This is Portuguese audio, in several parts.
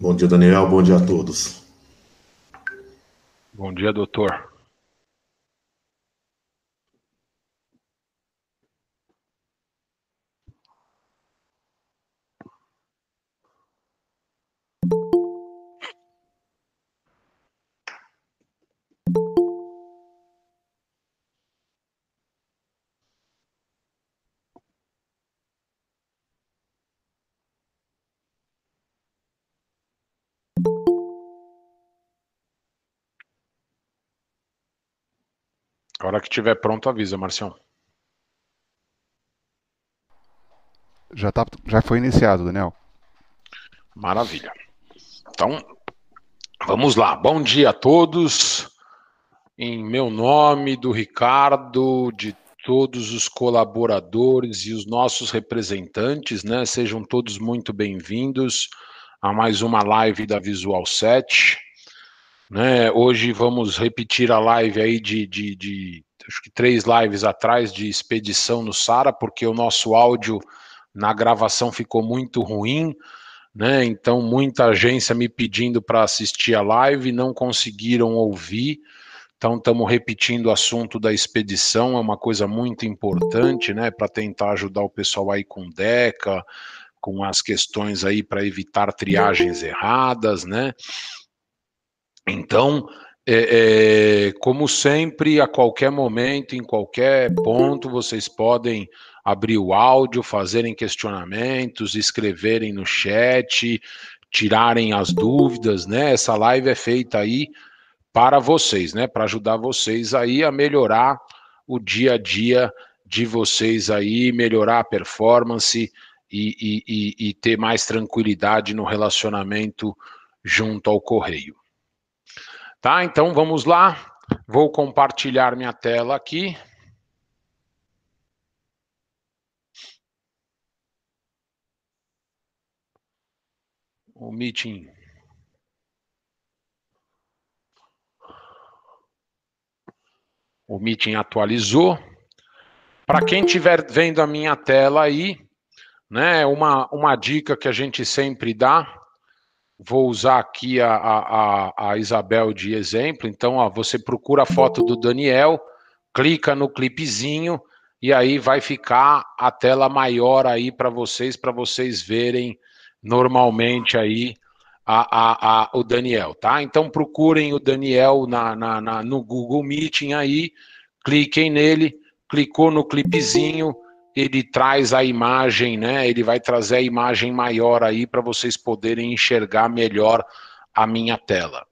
Bom dia, Daniel. Bom dia a todos. Bom dia, doutor. Hora que estiver pronto, avisa, Marcião. Já, tá, já foi iniciado, Daniel. Maravilha. Então, vamos lá. Bom dia a todos. Em meu nome, do Ricardo, de todos os colaboradores e os nossos representantes, né? Sejam todos muito bem-vindos a mais uma live da Visual 7. Né? Hoje vamos repetir a live aí de, de, de, acho que três lives atrás de expedição no Sara, porque o nosso áudio na gravação ficou muito ruim, né? Então muita agência me pedindo para assistir a live, não conseguiram ouvir. Então estamos repetindo o assunto da expedição, é uma coisa muito importante, né? Para tentar ajudar o pessoal aí com DECA, com as questões aí para evitar triagens erradas, né? Então, é, é, como sempre, a qualquer momento, em qualquer ponto, vocês podem abrir o áudio, fazerem questionamentos, escreverem no chat, tirarem as dúvidas, né? Essa live é feita aí para vocês, né? Para ajudar vocês aí a melhorar o dia a dia de vocês aí, melhorar a performance e, e, e, e ter mais tranquilidade no relacionamento junto ao correio. Tá? Então vamos lá. Vou compartilhar minha tela aqui. O meeting. O meeting atualizou. Para quem estiver vendo a minha tela aí, né, uma, uma dica que a gente sempre dá Vou usar aqui a, a, a Isabel de exemplo. Então, ó, você procura a foto do Daniel, clica no clipezinho e aí vai ficar a tela maior aí para vocês, para vocês verem normalmente aí a, a, a, o Daniel, tá? Então procurem o Daniel na, na, na, no Google Meeting aí, cliquem nele, clicou no clipezinho, ele traz a imagem, né? Ele vai trazer a imagem maior aí para vocês poderem enxergar melhor a minha tela.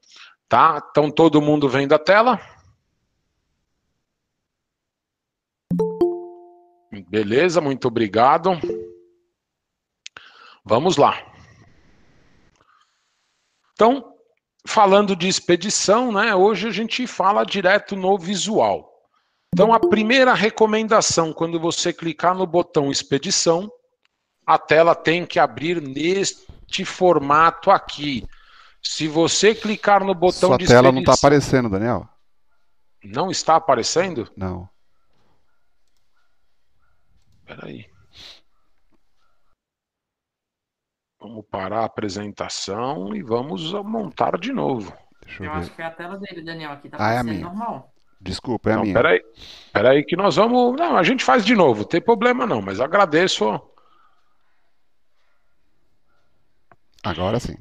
Tá? Então todo mundo vendo a tela? Beleza, muito obrigado. Vamos lá. Então, falando de expedição, né? Hoje a gente fala direto no visual. Então, a primeira recomendação, quando você clicar no botão expedição, a tela tem que abrir neste formato aqui. Se você clicar no botão Sua de tela não está aparecendo, Daniel. Não está aparecendo? Não. Espera aí. Vamos parar a apresentação e vamos montar de novo. Eu, eu acho que é a tela dele, Daniel. Aqui tá ah, é normal. Desculpa, é não, a minha. Peraí, peraí que nós vamos. Não, a gente faz de novo, não tem problema não, mas agradeço. Agora sim.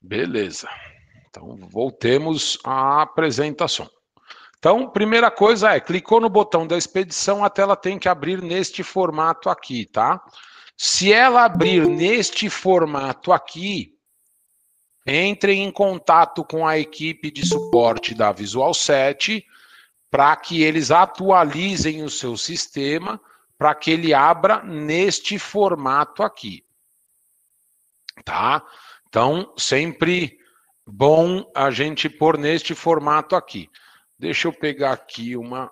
Beleza. Então, voltemos à apresentação. Então, primeira coisa é, clicou no botão da expedição, a tela tem que abrir neste formato aqui, tá? Se ela abrir neste formato aqui, entrem em contato com a equipe de suporte da Visual 7 para que eles atualizem o seu sistema para que ele abra neste formato aqui. Tá? Então, sempre bom a gente pôr neste formato aqui. Deixa eu pegar aqui uma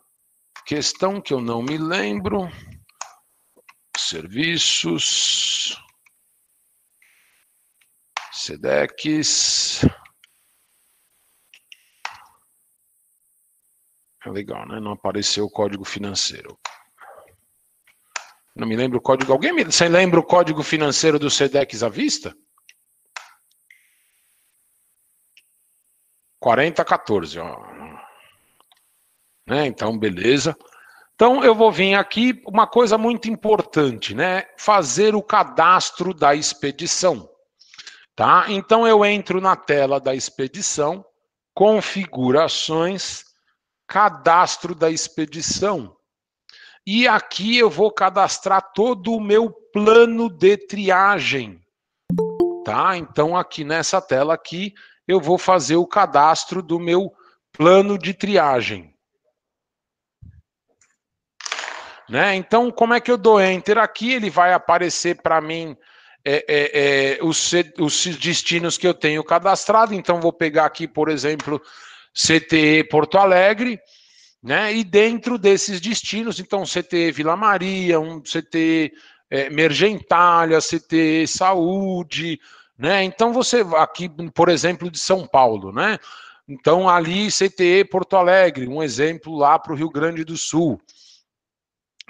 questão que eu não me lembro. Serviços. SEDEX. É legal, né? Não apareceu o código financeiro. Não me lembro o código. Alguém me... Você lembra o código financeiro do SEDEX à vista? 4014, ó. Né? Então, beleza. Então, eu vou vir aqui, uma coisa muito importante, né? Fazer o cadastro da expedição. Tá? Então, eu entro na tela da expedição, configurações, cadastro da expedição. E aqui eu vou cadastrar todo o meu plano de triagem. Tá? Então, aqui nessa tela aqui, eu vou fazer o cadastro do meu plano de triagem. Né? Então, como é que eu dou enter aqui? Ele vai aparecer para mim é, é, é, os, os destinos que eu tenho cadastrado. Então, vou pegar aqui, por exemplo, CTE Porto Alegre, né? E dentro desses destinos, então, CTE Vila Maria, um CTE é, Mergentalha, CTE Saúde, né? Então, você aqui, por exemplo, de São Paulo, né? Então, ali, CTE Porto Alegre, um exemplo lá para o Rio Grande do Sul.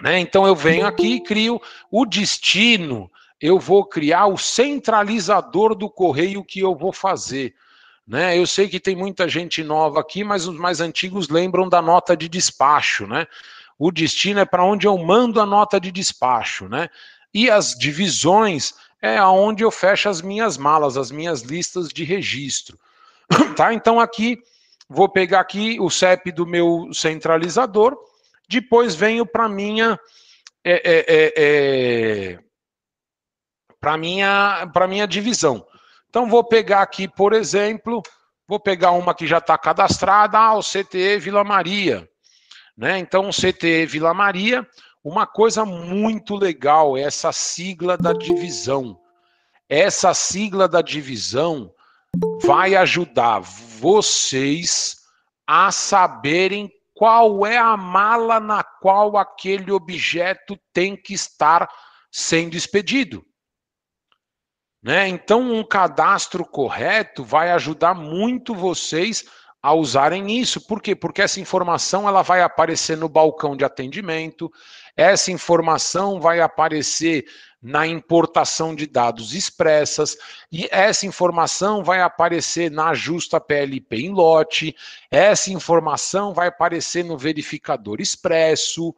Né? Então eu venho aqui e crio o destino, eu vou criar o centralizador do correio que eu vou fazer. Né? Eu sei que tem muita gente nova aqui, mas os mais antigos lembram da nota de despacho. Né? O destino é para onde eu mando a nota de despacho. Né? E as divisões é aonde eu fecho as minhas malas, as minhas listas de registro. Tá? Então aqui, vou pegar aqui o CEP do meu centralizador, depois venho para minha é, é, é, é para minha para minha divisão. Então vou pegar aqui, por exemplo, vou pegar uma que já está cadastrada, ah, o CTE Vila Maria, né? Então o CTE Vila Maria, uma coisa muito legal é essa sigla da divisão. Essa sigla da divisão vai ajudar vocês a saberem qual é a mala na qual aquele objeto tem que estar sendo expedido. Né? Então, um cadastro correto vai ajudar muito vocês a usarem isso. Por quê? Porque essa informação ela vai aparecer no balcão de atendimento, essa informação vai aparecer na importação de dados expressas, e essa informação vai aparecer na justa PLP em lote, essa informação vai aparecer no verificador expresso,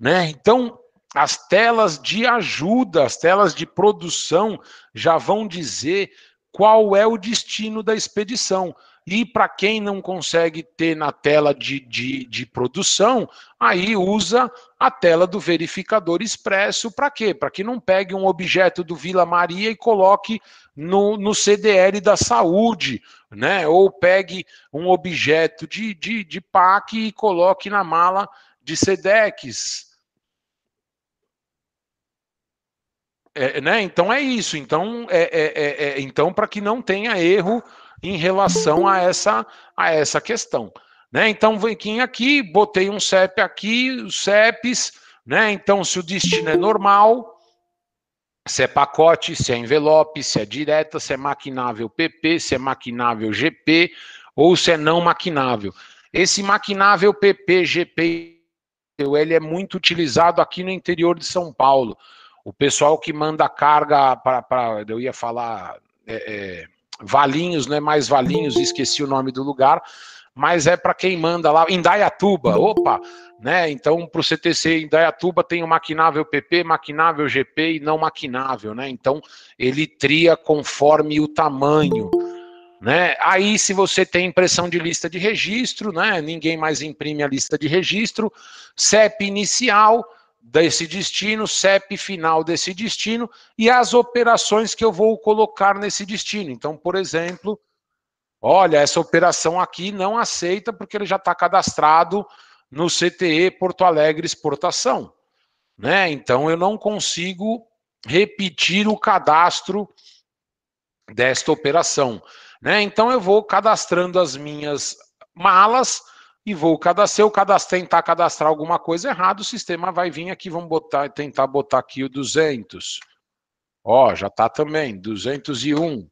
né? Então, as telas de ajuda, as telas de produção já vão dizer qual é o destino da expedição. E para quem não consegue ter na tela de, de, de, produção, aí usa a tela do verificador expresso para quê? Para que não pegue um objeto do Vila Maria e coloque no, no CDL da saúde, né? Ou pegue um objeto de, de, de PAC e coloque na mala de SEDEX. É, né? Então é isso. Então, é, é, é, é então para que não tenha erro em relação a essa, a essa questão. Né? Então, vem aqui, botei um CEP aqui, os CEPs, né? Então, se o destino é normal, se é pacote, se é envelope, se é direta, se é maquinável PP, se é maquinável GP ou se é não maquinável. Esse maquinável PP, GP, ele é muito utilizado aqui no interior de São Paulo. O pessoal que manda carga para, eu ia falar, é, é, Valinhos, não é mais Valinhos, esqueci o nome do lugar, mas é para quem manda lá, em Dayatuba, opa, né? Então, para o CTC em Dayatuba tem o maquinável PP, maquinável GP e não maquinável, né? Então, ele tria conforme o tamanho, né? Aí, se você tem impressão de lista de registro, né? Ninguém mais imprime a lista de registro, CEP inicial, desse destino, CEP final desse destino e as operações que eu vou colocar nesse destino. Então, por exemplo, olha, essa operação aqui não aceita porque ele já está cadastrado no CTE Porto Alegre Exportação. Né? Então, eu não consigo repetir o cadastro desta operação. Né? Então, eu vou cadastrando as minhas malas e vou cadastrar. Eu cadastrar, tentar cadastrar alguma coisa errada, o sistema vai vir aqui, vamos botar, tentar botar aqui o 200. Ó, já está também, 201.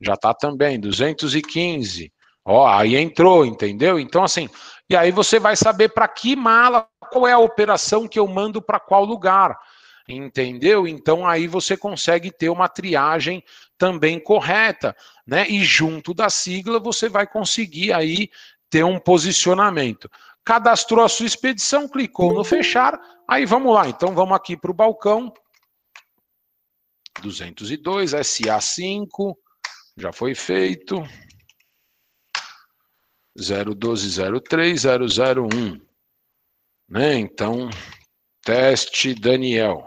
Já está também, 215. Ó, aí entrou, entendeu? Então, assim, e aí você vai saber para que mala, qual é a operação que eu mando para qual lugar. Entendeu? Então aí você consegue ter uma triagem também correta, né? E junto da sigla você vai conseguir aí ter um posicionamento. Cadastrou a sua expedição, clicou no fechar, aí vamos lá. Então vamos aqui para o balcão. 202, SA5, já foi feito. 01203 001. Né? Então, teste Daniel.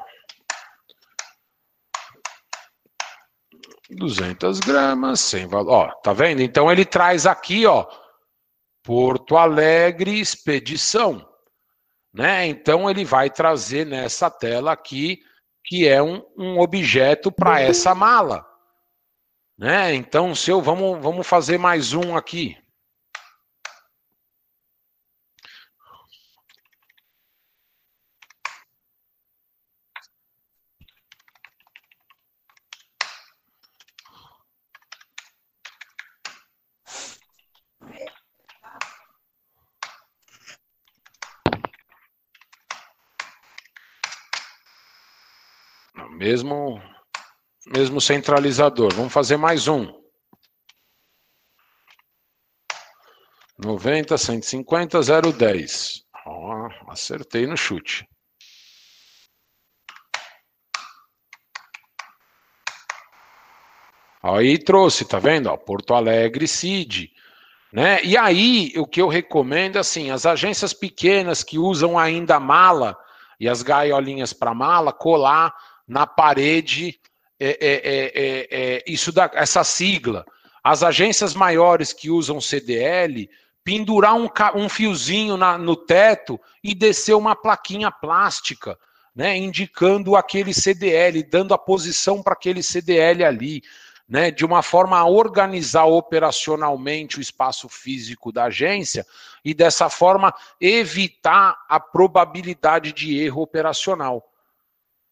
200 gramas, sem valor. Ó, tá vendo? Então ele traz aqui, ó, Porto Alegre Expedição. Né? Então ele vai trazer nessa tela aqui, que é um, um objeto para essa mala. Né? Então, se eu vamos, vamos fazer mais um aqui. Mesmo, mesmo centralizador. Vamos fazer mais um. 90, 150, 010. Ó, acertei no chute. Aí trouxe, tá vendo? Ó, Porto Alegre CID. Né? E aí, o que eu recomendo, assim, as agências pequenas que usam ainda mala e as gaiolinhas para mala, colar na parede é, é, é, é, isso da, essa sigla. As agências maiores que usam CDL, pendurar um, um fiozinho na, no teto e descer uma plaquinha plástica, né, indicando aquele CDL, dando a posição para aquele CDL ali. Né, de uma forma a organizar operacionalmente o espaço físico da agência e dessa forma evitar a probabilidade de erro operacional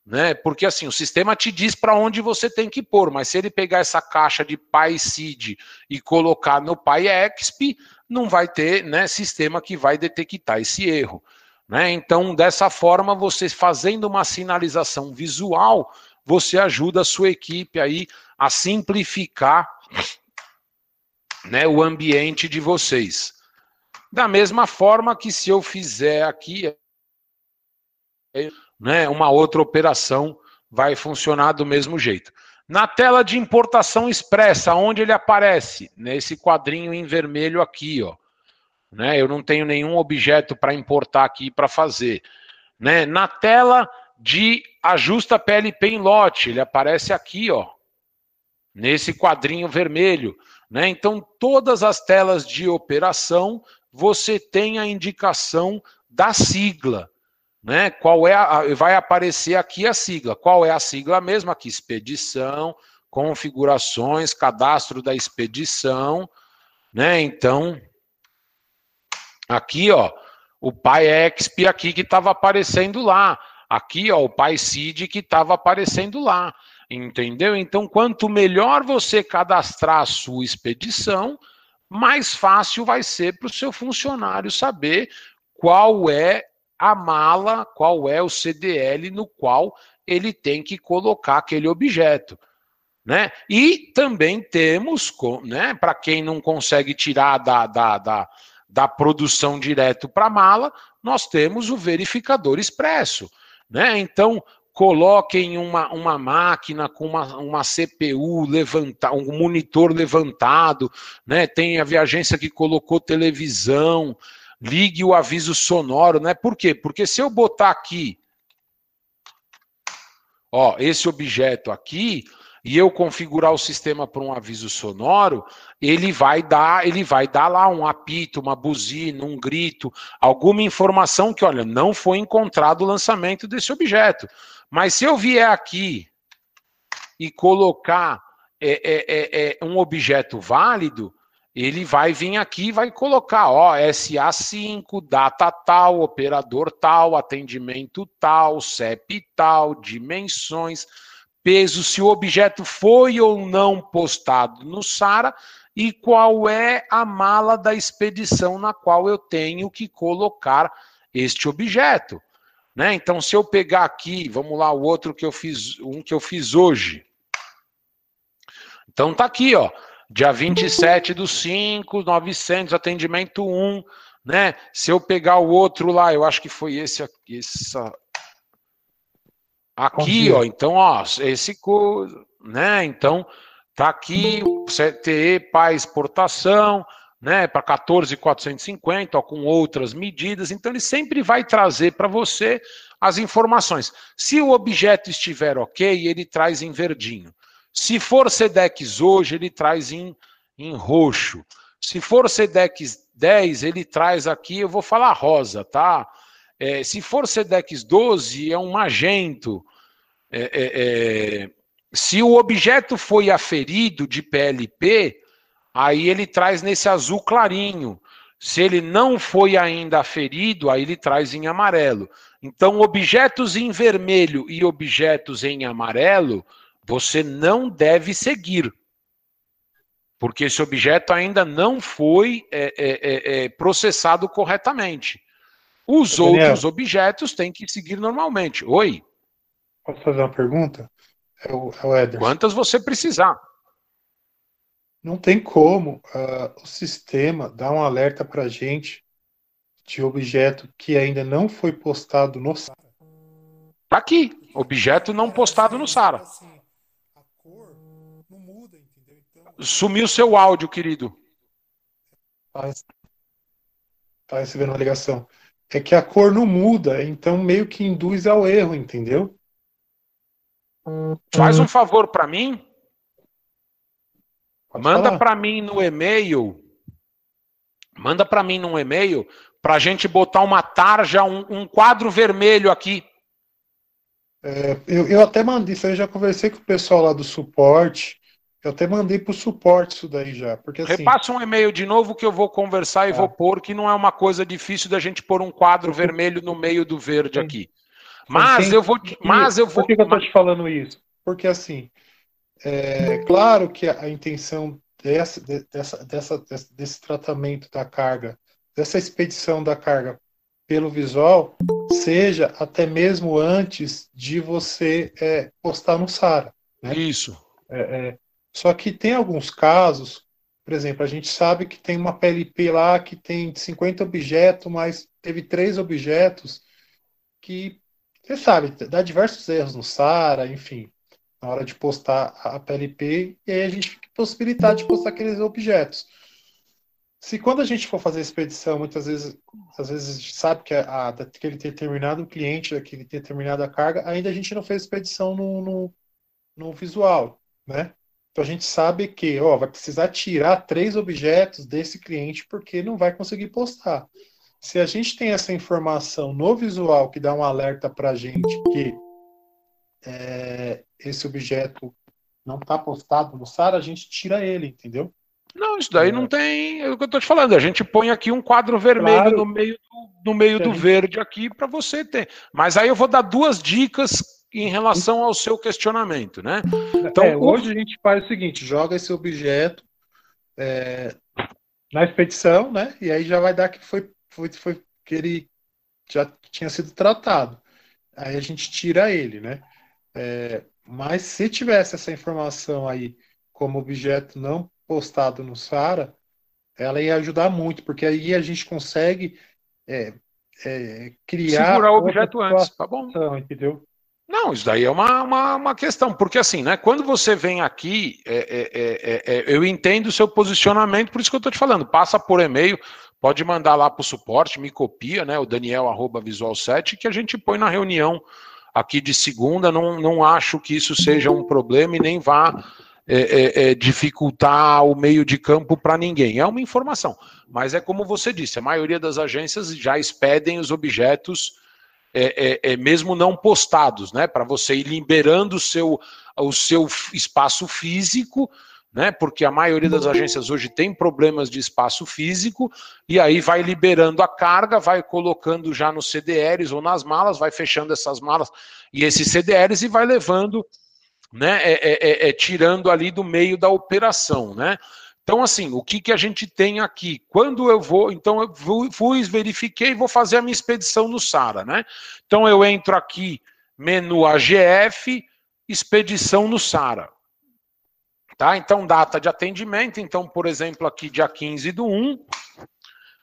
né? Porque assim, o sistema te diz para onde você tem que pôr, mas se ele pegar essa caixa de PySeed e colocar no PyExp, não vai ter, né, sistema que vai detectar esse erro, né? Então, dessa forma, você fazendo uma sinalização visual, você ajuda a sua equipe aí a simplificar, né, o ambiente de vocês. Da mesma forma que se eu fizer aqui né, uma outra operação vai funcionar do mesmo jeito. Na tela de importação expressa, onde ele aparece? Nesse quadrinho em vermelho aqui, ó. Né, eu não tenho nenhum objeto para importar aqui para fazer. Né, na tela de ajusta PLP em lote, ele aparece aqui, ó. Nesse quadrinho vermelho. Né? Então, todas as telas de operação, você tem a indicação da sigla né? Qual é a, vai aparecer aqui a sigla. Qual é a sigla mesmo? Aqui, expedição, configurações, cadastro da expedição, né? Então, aqui, ó, o PyExp aqui que estava aparecendo lá. Aqui, ó, o PySeed que estava aparecendo lá. Entendeu? Então, quanto melhor você cadastrar a sua expedição, mais fácil vai ser para o seu funcionário saber qual é a mala, qual é o CDL no qual ele tem que colocar aquele objeto. Né? E também temos, né, para quem não consegue tirar da, da, da, da produção direto para a mala, nós temos o verificador expresso. Né? Então, coloquem uma, uma máquina com uma, uma CPU levantada, um monitor levantado, né? tem a viagência que colocou televisão, ligue o aviso sonoro, né? Por quê? Porque se eu botar aqui, ó, esse objeto aqui, e eu configurar o sistema para um aviso sonoro, ele vai dar, ele vai dar lá um apito, uma buzina, um grito, alguma informação que, olha, não foi encontrado o lançamento desse objeto. Mas se eu vier aqui e colocar é, é, é, é um objeto válido, ele vai vir aqui e vai colocar, ó, SA5, data tal, operador tal, atendimento tal, CEP tal, dimensões, peso, se o objeto foi ou não postado no SARA e qual é a mala da expedição na qual eu tenho que colocar este objeto. Né? Então, se eu pegar aqui, vamos lá, o outro que eu fiz, um que eu fiz hoje. Então tá aqui, ó. Dia 27 do 5, 900, atendimento 1, né? Se eu pegar o outro lá, eu acho que foi esse aqui, essa... aqui, ó. Então, ó, esse né? Então, tá aqui CTE para exportação, né, para 14,450, com outras medidas. Então, ele sempre vai trazer para você as informações. Se o objeto estiver ok, ele traz em verdinho. Se for SEDEX hoje, ele traz em, em roxo. Se for SEDEX 10, ele traz aqui, eu vou falar rosa, tá? É, se for SEDEX 12, é um magento. É, é, é, se o objeto foi aferido de PLP, aí ele traz nesse azul clarinho. Se ele não foi ainda aferido, aí ele traz em amarelo. Então, objetos em vermelho e objetos em amarelo, você não deve seguir. Porque esse objeto ainda não foi é, é, é, é processado corretamente. Os Daniel, outros objetos têm que seguir normalmente. Oi? Posso fazer uma pergunta? É o, é o. Quantas você precisar. Não tem como uh, o sistema dar um alerta para a gente de objeto que ainda não foi postado no SARA. Tá aqui, objeto não postado no SARA. Sumiu seu áudio, querido. Tá, tá recebendo uma ligação. É que a cor não muda, então meio que induz ao erro, entendeu? Faz um favor para mim. Pode manda para mim no e-mail. Manda para mim no e-mail para a gente botar uma tarja, um, um quadro vermelho aqui. É, eu, eu até mandei, isso aí já conversei com o pessoal lá do suporte. Eu até mandei para o suporte isso daí já. Porque, assim, Repassa um e-mail de novo que eu vou conversar e é. vou pôr, que não é uma coisa difícil da gente pôr um quadro vermelho no meio do verde aqui. Mas eu vou. Mas eu vou. Por que, que eu estou te falando isso? Porque assim, é claro que a, intenção dessa, dessa, dessa, desse tratamento da carga, dessa expedição da carga pelo visual, seja até mesmo antes de você é, postar no SARA. Né? Isso. É, é, só que tem alguns casos, por exemplo, a gente sabe que tem uma PLP lá que tem 50 objetos, mas teve três objetos que, você sabe, dá diversos erros no SARA, enfim na hora de postar a PLP, e aí a gente fica possibilitado de postar aqueles objetos. Se quando a gente for fazer a expedição, muitas vezes, às vezes a gente sabe que a, a, determinado cliente, daquele determinada carga, ainda a gente não fez expedição no, no, no visual, né? Então a gente sabe que, ó, vai precisar tirar três objetos desse cliente porque não vai conseguir postar. Se a gente tem essa informação no visual que dá um alerta para a gente que é, esse objeto não está postado no SAR, a gente tira ele, entendeu? Não, isso daí é. não tem. É o que eu estou te falando. A gente põe aqui um quadro vermelho claro. no meio do, no meio do verde aqui para você ter. Mas aí eu vou dar duas dicas em relação ao seu questionamento, né? Então, é, hoje a gente faz o seguinte: joga esse objeto é, na expedição, né? E aí já vai dar que foi, foi, foi que ele já tinha sido tratado. Aí a gente tira ele, né? É, mas se tivesse essa informação aí como objeto não postado no SARA, ela ia ajudar muito, porque aí a gente consegue é, é, criar. Segurar o objeto antes, tá bom? Entendeu? Não, isso daí é uma, uma, uma, questão, porque assim, né? Quando você vem aqui, é, é, é, eu entendo o seu posicionamento, por isso que eu estou te falando, passa por e-mail, pode mandar lá para o suporte, me copia, né? O Daniel arroba Visual 7, que a gente põe na reunião aqui de segunda, não, não acho que isso seja um problema e nem vá é, é, é, dificultar o meio de campo para ninguém. É uma informação. Mas é como você disse, a maioria das agências já expedem os objetos é, é, é mesmo não postados, né? Para você ir liberando o seu, o seu espaço físico né? Porque a maioria das agências hoje tem problemas de espaço físico e aí vai liberando a carga, vai colocando já nos CDRs ou nas malas, vai fechando essas malas e esses CDRs e vai levando, né? É, é, é, é, tirando ali do meio da operação, né? Então, assim, o que, que a gente tem aqui? Quando eu vou, então eu fui, verifiquei e vou fazer a minha expedição no SARA, né? Então eu entro aqui, menu AGF, expedição no SARA. Tá? Então, data de atendimento, então, por exemplo, aqui dia 15 do 1,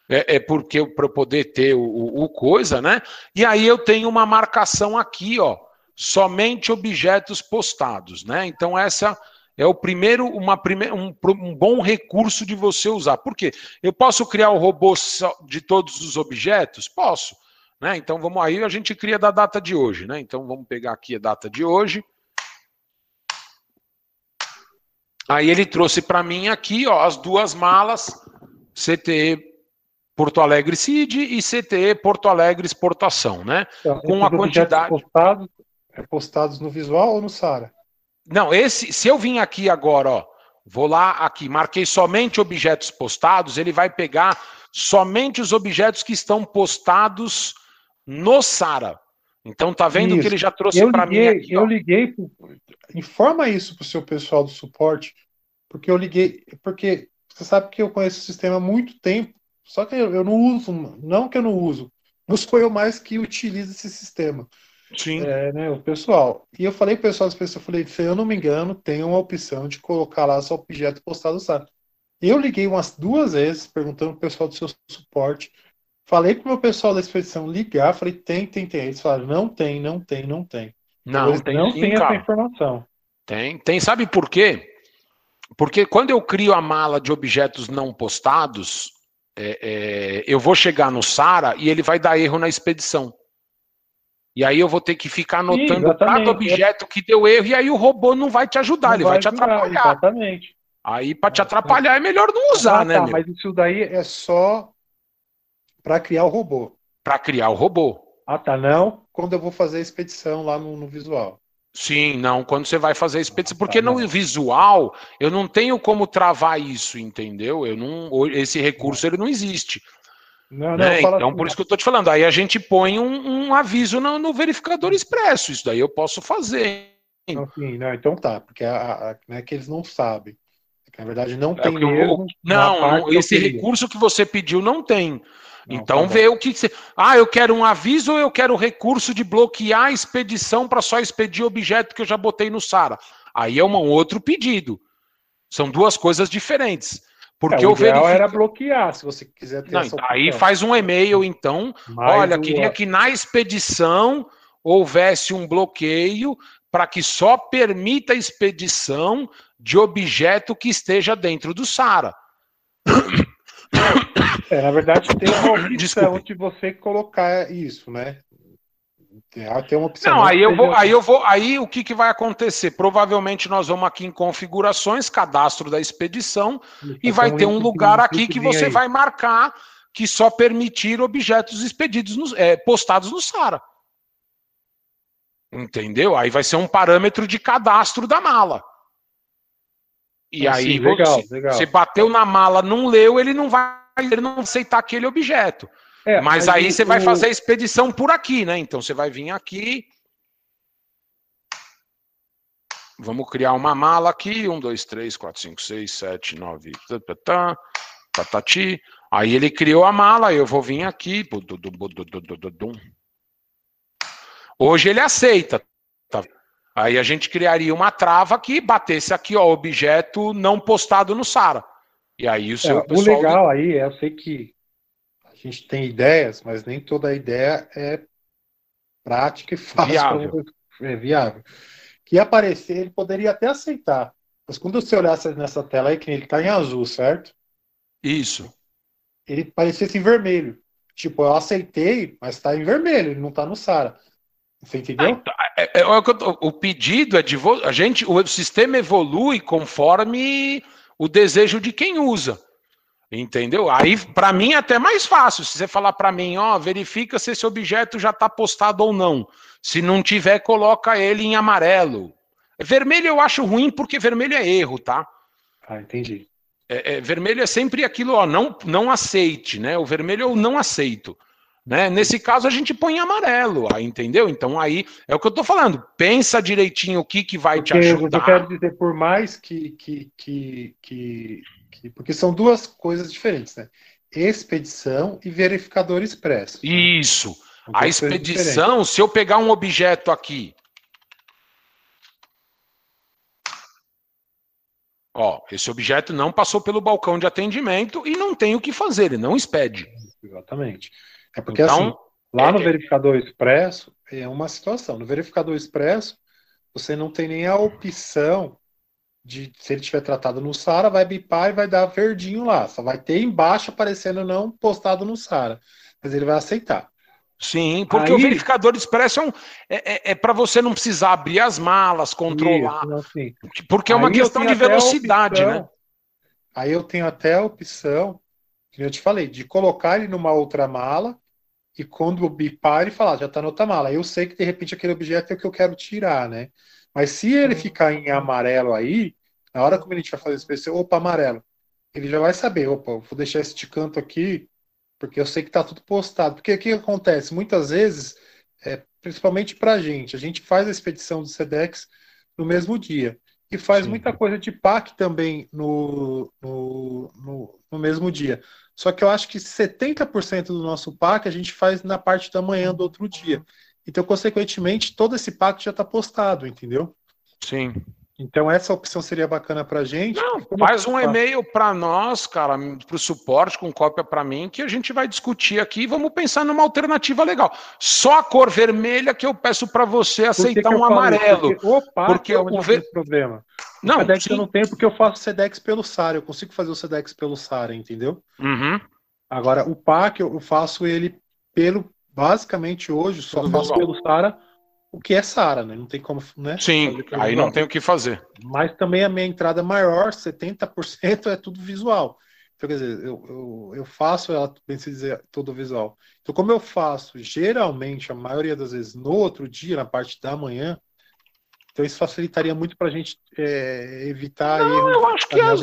é, é porque para eu poder ter o, o, o coisa, né? E aí eu tenho uma marcação aqui, ó, somente objetos postados, né? Então essa é o primeiro, uma primeira, um, um, bom recurso de você usar. Por quê? Eu posso criar o robô de todos os objetos? Posso. Né? Então vamos aí, a gente cria da data de hoje. Né? Então vamos pegar aqui a data de hoje. Aí ele trouxe para mim aqui ó, as duas malas, CTE Porto Alegre CID e CTE Porto Alegre Exportação, né? Então, com a quantidade. Postados, é postados no visual ou no SARA? Não, esse, se eu vim aqui agora, ó, vou lá aqui, marquei somente objetos postados, ele vai pegar somente os objetos que estão postados no SARA. Então tá vendo isso. que ele já trouxe para mim aqui. Eu ó. liguei, informa isso pro seu pessoal do suporte, porque eu liguei, porque você sabe que eu conheço o sistema há muito tempo, só que eu, eu não uso, não que eu não uso, não sou eu mais que utilizo esse sistema. Sim. É, né, o pessoal. E eu falei pro pessoal das pessoas, eu falei, se eu não me engano, tem uma opção de colocar lá só objeto postado no Eu liguei umas duas vezes, perguntando pro pessoal do seu suporte. Falei pro meu pessoal da expedição ligar, falei, tem, tem, tem. Eles falaram, não tem, não tem, não tem. Não, Eles tem, não sim, tem cara. essa informação. Tem, tem. Sabe por quê? Porque quando eu crio a mala de objetos não postados, é, é, eu vou chegar no SARA e ele vai dar erro na expedição. E aí eu vou ter que ficar anotando Sim, cada objeto que deu erro, e aí o robô não vai te ajudar, não ele vai, vai te atrapalhar. Exatamente. Aí, para te atrapalhar, é melhor não usar, ah, né? Tá, mas isso daí é só para criar o robô. Para criar o robô. Ah, tá. Não quando eu vou fazer a expedição lá no, no visual. Sim, não, quando você vai fazer a expedição. Porque tá, no visual, eu não tenho como travar isso, entendeu? Eu não, esse recurso ele não existe. Não, não, né? Então, assim, por isso que eu estou te falando. Aí a gente põe um, um aviso no, no, verificador expresso. Isso daí eu posso fazer. Não, sim, não, então tá, porque a, a, não é que eles não sabem. É que, na verdade, não é tem mesmo. Não, esse recurso que você pediu não tem. Então tá vê o que você. Ah, eu quero um aviso ou eu quero o recurso de bloquear a expedição para só expedir objeto que eu já botei no SARA. Aí é um outro pedido. São duas coisas diferentes. Porque é, o ideal verifico... era bloquear, se você quiser ter Não, essa Aí faz um e-mail, então. Mais Olha, uma... queria que na expedição houvesse um bloqueio para que só permita a expedição de objeto que esteja dentro do SARA. É, na verdade, tem uma opção de você colocar isso, né? Tem uma opção. Não, aí eu vou, aí eu vou, aí o que, que vai acontecer? Provavelmente nós vamos aqui em configurações, cadastro da expedição, e vai ter um lugar aqui que você vai marcar que só permitir objetos expedidos, no, é, postados no SARA. Entendeu? Aí vai ser um parâmetro de cadastro da mala. E ah, aí sim, legal, você, legal. você bateu na mala, não leu, ele não vai, ele não aceitar aquele objeto. É, mas aí você o... vai fazer a expedição por aqui, né? Então você vai vir aqui. Vamos criar uma mala aqui. Um, dois, três, quatro, cinco, seis, sete, nove. Tá, patati. Aí ele criou a mala, eu vou vir aqui. Hoje ele aceita. Tá? Aí a gente criaria uma trava que batesse aqui, ó, objeto não postado no SARA. E aí o seu é, pessoal. O legal aí, é, eu sei que a gente tem ideias, mas nem toda ideia é prática e fácil. Viável. É viável. Que aparecer, ele poderia até aceitar. Mas quando você olhasse nessa tela aí, que ele está em azul, certo? Isso. Ele parecesse em vermelho. Tipo, eu aceitei, mas está em vermelho, ele não está no SARA. Você entendeu? Ah, então, é, é, é, o pedido é de. A gente, o sistema evolui conforme o desejo de quem usa. Entendeu? Aí, para mim, é até mais fácil. Se você falar para mim, ó, verifica se esse objeto já está postado ou não. Se não tiver, coloca ele em amarelo. Vermelho eu acho ruim porque vermelho é erro, tá? Ah, entendi. É, é, vermelho é sempre aquilo, ó, não, não aceite, né? O vermelho eu não aceito. Né? Nesse caso, a gente põe em amarelo, aí, entendeu? Então aí é o que eu estou falando. Pensa direitinho o que, que vai porque te ajudar. Eu quero dizer, por mais que, que, que, que aqui, porque são duas coisas diferentes, né? Expedição e verificador expresso. Isso. A expedição, se eu pegar um objeto aqui, ó, esse objeto não passou pelo balcão de atendimento e não tem o que fazer, ele não expede. Exatamente. É porque então, assim, lá no é... verificador expresso é uma situação. No verificador expresso, você não tem nem a opção de se ele tiver tratado no SARA, vai bipar e vai dar verdinho lá. Só vai ter embaixo aparecendo não postado no SARA. Mas ele vai aceitar. Sim, porque Aí, o verificador expresso é, um, é, é, é para você não precisar abrir as malas, controlar. Isso, assim. Porque é uma Aí questão de velocidade, opção, né? Aí eu tenho até a opção, que eu te falei, de colocar ele numa outra mala e quando bipar ele falar, já está na outra mala. Eu sei que de repente aquele objeto é o que eu quero tirar, né? Mas se ele ficar em amarelo aí, na hora que a gente vai fazer esse opa, amarelo, ele já vai saber, opa, vou deixar este canto aqui, porque eu sei que está tudo postado. Porque o que acontece? Muitas vezes, é, principalmente para a gente, a gente faz a expedição do SEDEX no mesmo dia. E faz Sim. muita coisa de PAC também no, no, no, no mesmo dia. Só que eu acho que 70% do nosso PAC a gente faz na parte da manhã do outro dia. Então, consequentemente, todo esse PAC já está postado, entendeu? Sim. Então, essa opção seria bacana para a gente. Não, faz um e-mail para nós, cara, para o suporte, com cópia para mim, que a gente vai discutir aqui e vamos pensar numa alternativa legal. Só a cor vermelha que eu peço para você aceitar um amarelo. Porque, opa, porque é o ver... problema. Não, o SEDEX sim. eu não tenho porque eu faço SEDEX pelo SAR. Eu consigo fazer o SEDEX pelo SAR, entendeu? Uhum. Agora, o PAC eu faço ele pelo. Basicamente hoje, só Tudo faço pelo SARA o que é Sara, né? Não tem como, né? Sim, aí não tem o que fazer. Mas também a minha entrada maior, 70% é tudo visual. Então, quer dizer, eu, eu, eu faço ela, bem se dizer, todo visual. Então, como eu faço geralmente, a maioria das vezes, no outro dia, na parte da manhã, então isso facilitaria muito para a gente é, evitar não, Eu acho que as...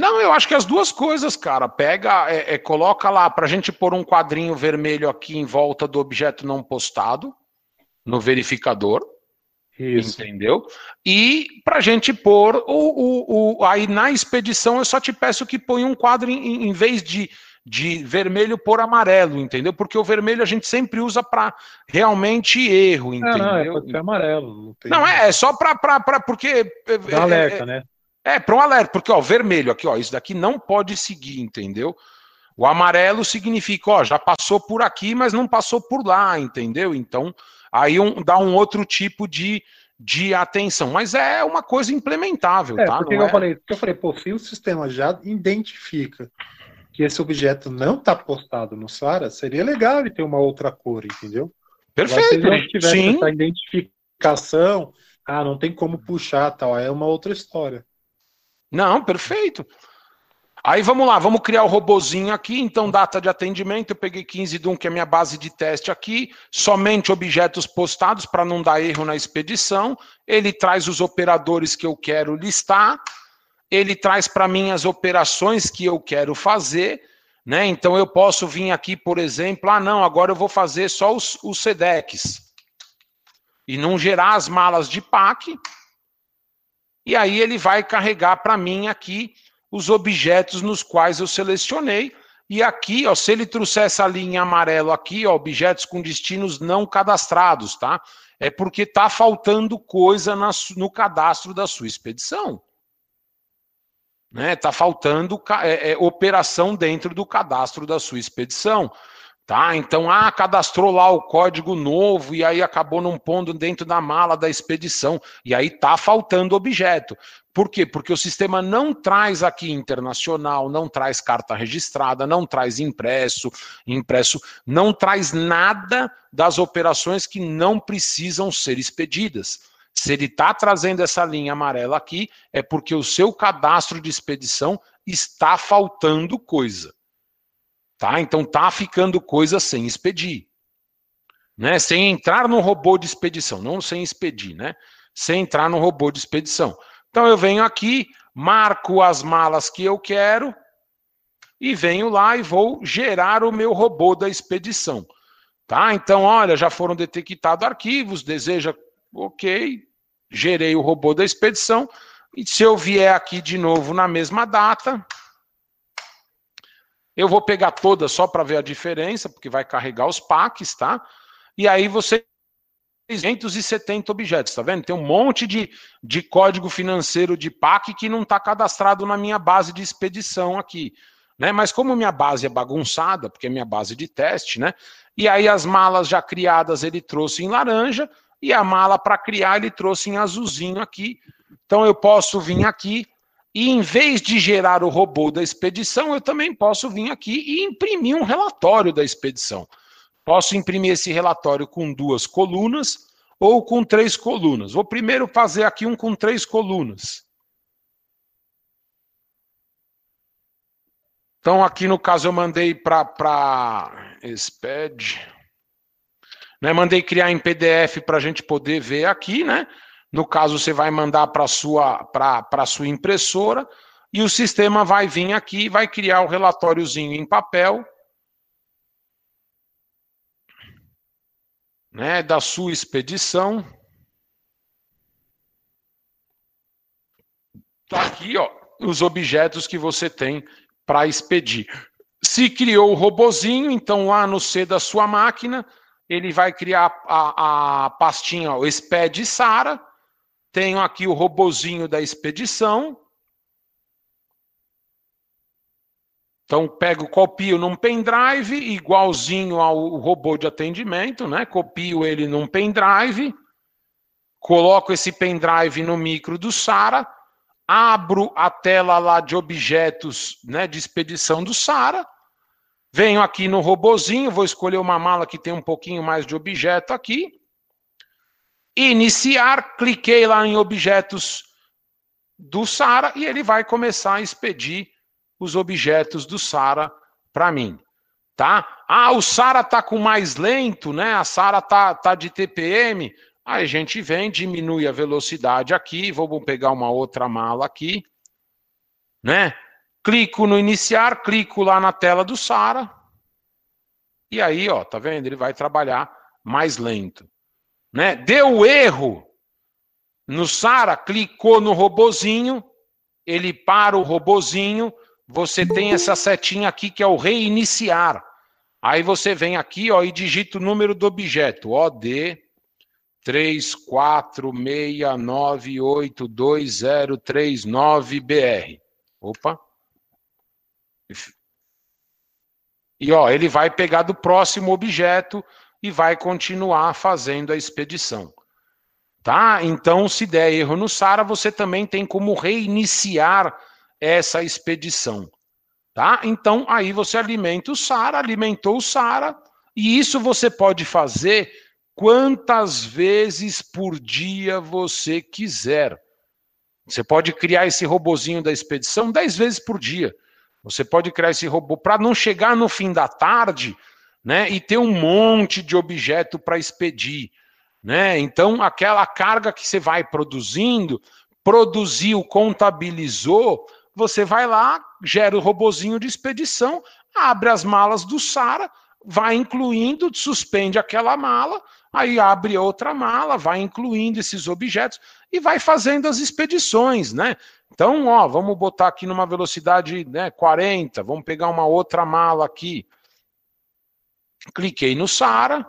Não, eu acho que as duas coisas, cara. Pega, é, é, coloca lá para a gente pôr um quadrinho vermelho aqui em volta do objeto não postado no verificador. Isso. Entendeu? E para a gente pôr o, o, o, Aí na expedição eu só te peço que põe um quadro em, em vez de, de vermelho por amarelo, entendeu? Porque o vermelho a gente sempre usa para realmente erro, entendeu? Não, não, é, pode ser amarelo. Não, tem... não é, é só para. Porque. Dá é, alerta, é, né? É, para um alerta, porque ó, vermelho aqui, ó, isso daqui não pode seguir, entendeu? O amarelo significa, ó, já passou por aqui, mas não passou por lá, entendeu? Então, aí um, dá um outro tipo de, de atenção. Mas é uma coisa implementável, é, tá? Porque não eu é... falei, eu falei, pô, se o sistema já identifica que esse objeto não está postado no SARA, seria legal ele ter uma outra cor, entendeu? Perfeito. Agora, se não tivesse Sim. essa identificação, ah, não tem como puxar, tal, é uma outra história. Não, perfeito. Aí vamos lá, vamos criar o robozinho aqui. Então, data de atendimento, eu peguei 15 de 1, que é minha base de teste aqui. Somente objetos postados para não dar erro na expedição. Ele traz os operadores que eu quero listar. Ele traz para mim as operações que eu quero fazer. Né? Então, eu posso vir aqui, por exemplo, ah, não, agora eu vou fazer só os, os SEDEX. E não gerar as malas de PAC. E aí ele vai carregar para mim aqui os objetos nos quais eu selecionei. E aqui, ó, se ele trouxer essa linha amarelo aqui, ó, objetos com destinos não cadastrados, tá? É porque tá faltando coisa na, no cadastro da sua expedição. Né? Tá faltando é, é, operação dentro do cadastro da sua expedição. Tá? Então, ah, cadastrou lá o código novo e aí acabou não pondo dentro da mala da expedição. E aí tá faltando objeto. Por quê? Porque o sistema não traz aqui internacional, não traz carta registrada, não traz impresso, impresso, não traz nada das operações que não precisam ser expedidas. Se ele está trazendo essa linha amarela aqui, é porque o seu cadastro de expedição está faltando coisa. Tá? Então tá ficando coisa sem expedir. Né? Sem entrar no robô de expedição, não sem expedir, né? Sem entrar no robô de expedição. Então eu venho aqui, marco as malas que eu quero e venho lá e vou gerar o meu robô da expedição. Tá? Então, olha, já foram detectados arquivos, deseja, ok, gerei o robô da expedição. E se eu vier aqui de novo na mesma data, Eu vou pegar todas só para ver a diferença, porque vai carregar os packs, tá? E aí você 370 objetos, tá vendo? Tem um monte de, de código financeiro de PAC que não está cadastrado na minha base de expedição aqui. Né? Mas como minha base é bagunçada, porque é minha base de teste, né? E aí as malas já criadas ele trouxe em laranja, e a mala para criar ele trouxe em azulzinho aqui. Então eu posso vir aqui e em vez de gerar o robô da expedição, eu também posso vir aqui e imprimir um relatório da expedição. Posso imprimir esse relatório com duas colunas ou com três colunas. Vou primeiro fazer aqui um com três colunas. Então, aqui no caso, eu mandei para SPED. Né, mandei criar em PDF para a gente poder ver aqui, né? No caso, você vai mandar para a sua, sua impressora e o sistema vai vir aqui vai criar o relatóriozinho em papel né, da sua expedição. Tá aqui, ó, os objetos que você tem para expedir. Se criou o robozinho, então lá no C da sua máquina, ele vai criar a, a pastinha, o exped Sara. Tenho aqui o robozinho da expedição. Então, pego, copio num pendrive, igualzinho ao robô de atendimento, né? Copio ele num pendrive, coloco esse pendrive no micro do Sara, abro a tela lá de objetos né, de expedição do Sara, venho aqui no robozinho, vou escolher uma mala que tem um pouquinho mais de objeto aqui, iniciar, cliquei lá em objetos do Sara e ele vai começar a expedir os objetos do Sara para mim, tá? Ah, o Sara tá com mais lento, né? A Sara tá, tá de TPM. Aí a gente vem, diminui a velocidade aqui, vou pegar uma outra mala aqui, né? Clico no iniciar, clico lá na tela do Sara. E aí, ó, tá vendo? Ele vai trabalhar mais lento, né? Deu erro no Sara, clicou no robozinho, ele para o robozinho, você tem essa setinha aqui que é o reiniciar. Aí você vem aqui ó, e digita o número do objeto, OD 3469822039BR. Opa. E ó, ele vai pegar do próximo objeto e vai continuar fazendo a expedição. Tá? Então, se der erro no SARA, você também tem como reiniciar essa expedição. Tá? Então, aí você alimenta o Sara, alimentou o Sara, e isso você pode fazer quantas vezes por dia você quiser. Você pode criar esse robozinho da expedição 10 vezes por dia. Você pode criar esse robô para não chegar no fim da tarde, né, e ter um monte de objeto para expedir, né? Então, aquela carga que você vai produzindo, produziu, contabilizou, você vai lá, gera o robozinho de expedição, abre as malas do Sara, vai incluindo, suspende aquela mala, aí abre outra mala, vai incluindo esses objetos e vai fazendo as expedições, né? Então, ó, vamos botar aqui numa velocidade né, 40, vamos pegar uma outra mala aqui. Cliquei no Sara,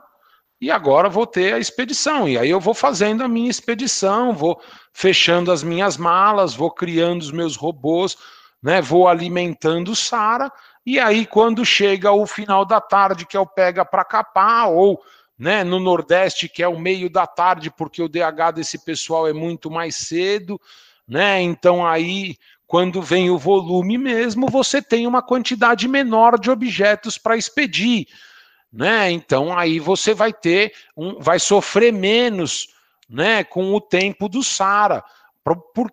e agora vou ter a expedição. E aí eu vou fazendo a minha expedição, vou fechando as minhas malas, vou criando os meus robôs, né? Vou alimentando o Sara. E aí quando chega o final da tarde, que é o pega para capar, ou né, no Nordeste, que é o meio da tarde, porque o DH desse pessoal é muito mais cedo, né? Então aí quando vem o volume mesmo, você tem uma quantidade menor de objetos para expedir né? Então aí você vai ter um, vai sofrer menos, né? Com o tempo do Sara.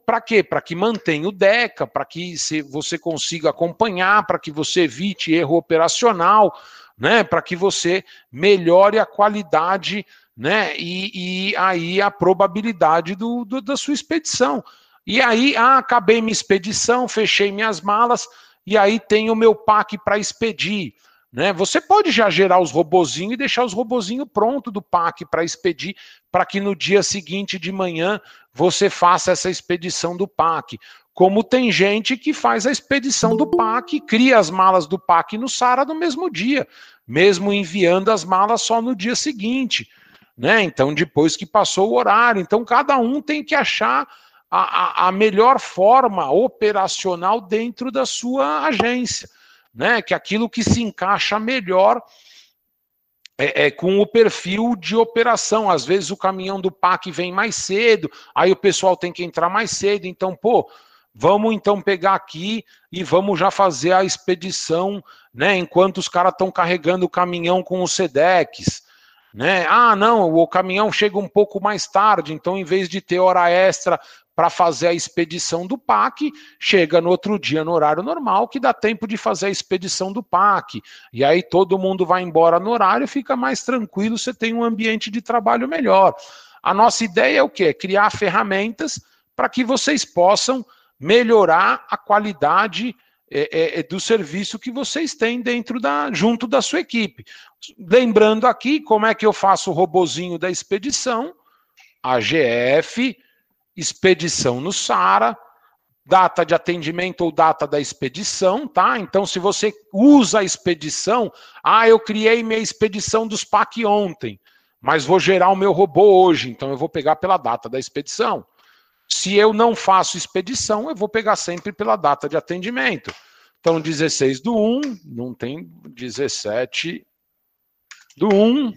Para quê? Para que mantenha o DECA, para que se, você consiga acompanhar, para que você evite erro operacional, né? Para que você melhore a qualidade, né? E, e aí a probabilidade do, do, da sua expedição. E aí, ah, acabei minha expedição, fechei minhas malas, e aí tem o meu PAC para expedir. Né? Você pode já gerar os robozinhos e deixar os robozinhos pronto do PAC para expedir, para que no dia seguinte de manhã você faça essa expedição do PAC. como tem gente que faz a expedição do PAC, cria as malas do PAC no Sara no mesmo dia, mesmo enviando as malas só no dia seguinte, né? Então, depois que passou o horário. Então, cada um tem que achar a, a, a melhor forma operacional dentro da sua agência, né? Que aquilo que se encaixa melhor é, é, com o perfil de operação. Às vezes o caminhão do PAC vem mais cedo, aí o pessoal tem que entrar mais cedo. Então, pô, vamos então pegar aqui e vamos já fazer a expedição, né? Enquanto os caras estão carregando o caminhão com os SEDEX. Né? Ah, não, o caminhão chega um pouco mais tarde, então em vez de ter hora extra para fazer a expedição do PAC, chega no outro dia no horário normal, que dá tempo de fazer a expedição do PAC. E aí todo mundo vai embora no horário, fica mais tranquilo, você tem um ambiente de trabalho melhor. A nossa ideia é o quê? Criar ferramentas para que vocês possam melhorar a qualidade é, é, é, do serviço que vocês têm dentro da, junto da sua equipe. Lembrando aqui como é que eu faço o robozinho da expedição, AGF, expedição no SARA, data de atendimento ou data da expedição, tá? Então, se você usa a expedição, ah, eu criei minha expedição dos PAC ontem, mas vou gerar o meu robô hoje, então eu vou pegar pela data da expedição. Se eu não faço expedição, eu vou pegar sempre pela data de atendimento. Então, 16 do 1, não tem 17 do 1,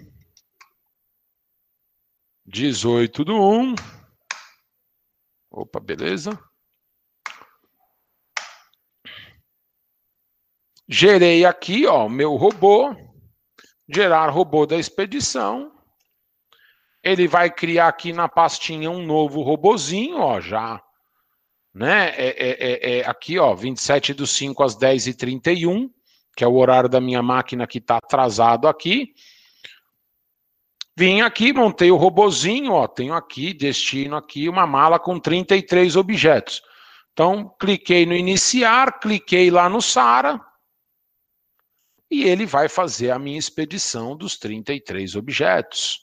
18 do 1, Opa, beleza. Gerei aqui, ó, meu robô, gerar robô da expedição. Ele vai criar aqui na pastinha um novo robozinho, ó, já, né? É, é, é, é aqui, ó, 27 do 5 às 10 e 31 que é o horário da minha máquina que está atrasado aqui. Vim aqui, montei o robozinho, ó, tenho aqui, destino aqui, uma mala com 33 objetos. Então, cliquei no iniciar, cliquei lá no Sara, e ele vai fazer a minha expedição dos 33 objetos.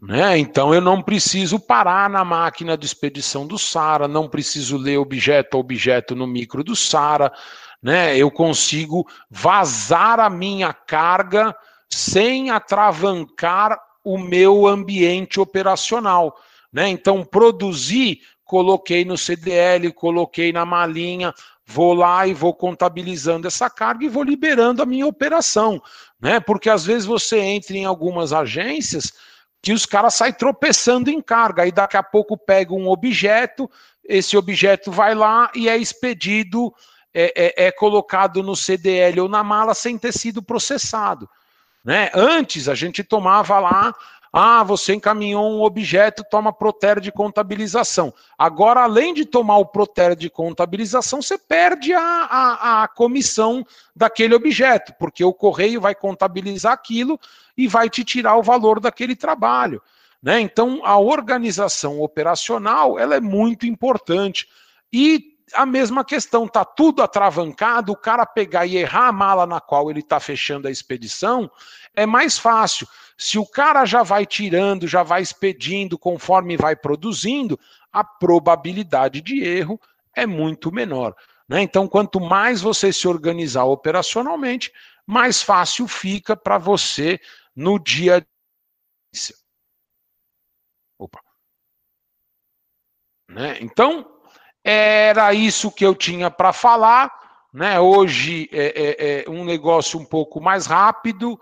Né? Então eu não preciso parar na máquina de expedição do Sara, não preciso ler objeto a objeto no micro do Sara, né? Eu consigo vazar a minha carga sem atravancar o meu ambiente operacional. Né? Então, produzir, coloquei no CDL, coloquei na malinha, vou lá e vou contabilizando essa carga e vou liberando a minha operação. Né? Porque às vezes você entra em algumas agências que os caras saem tropeçando em carga, aí daqui a pouco pega um objeto, esse objeto vai lá e é expedido, é, é, é colocado no CDL ou na mala sem ter sido processado. Né? Antes a gente tomava lá, ah, você encaminhou um objeto, toma Proter de contabilização. Agora, além de tomar o Proter de contabilização, você perde a, a, a comissão daquele objeto, porque o correio vai contabilizar aquilo e vai te tirar o valor daquele trabalho. Né? Então, a organização operacional ela é muito importante. E a mesma questão, tá tudo atravancado, o cara pegar e errar a mala na qual ele está fechando a expedição, é mais fácil. Se o cara já vai tirando, já vai expedindo conforme vai produzindo, a probabilidade de erro é muito menor. Né? Então, quanto mais você se organizar operacionalmente, mais fácil fica para você no dia a dia. Opa. Né? Então, era isso que eu tinha para falar. Né? Hoje é, é, é, um negócio um pouco mais rápido,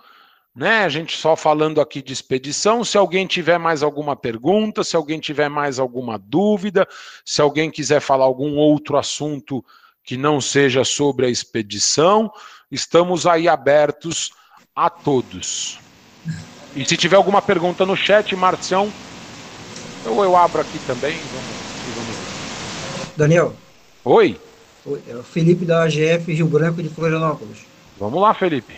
né? A gente só falando aqui de expedição. Se alguém tiver mais alguma pergunta, se alguém tiver mais alguma dúvida, se alguém quiser falar algum outro assunto que não seja sobre a expedição, estamos aí abertos a todos. E se tiver alguma pergunta no chat, Marcião, eu, eu abro aqui também. Vamos Daniel. Oi. Oi. É o Felipe da AGF Rio Branco de Florianópolis. Vamos lá, Felipe.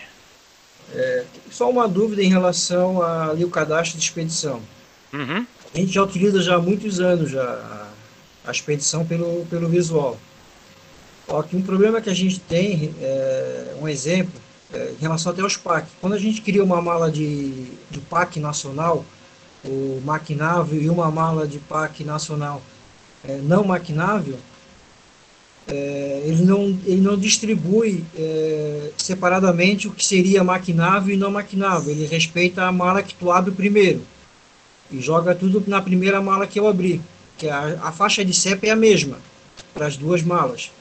É, só uma dúvida em relação ao cadastro de expedição. Uhum. A gente já utiliza já há muitos anos já a, a expedição pelo, pelo visual. Só que um problema que a gente tem, é, um exemplo, é, em relação até aos PAC. Quando a gente cria uma mala de, de PAC nacional, o maquinável e uma mala de PAC nacional, é, não maquinável, é, ele, não, ele não distribui é, separadamente o que seria maquinável e não maquinável. Ele respeita a mala que tu abre primeiro e joga tudo na primeira mala que eu abri, que a, a faixa de CEP é a mesma para as duas malas.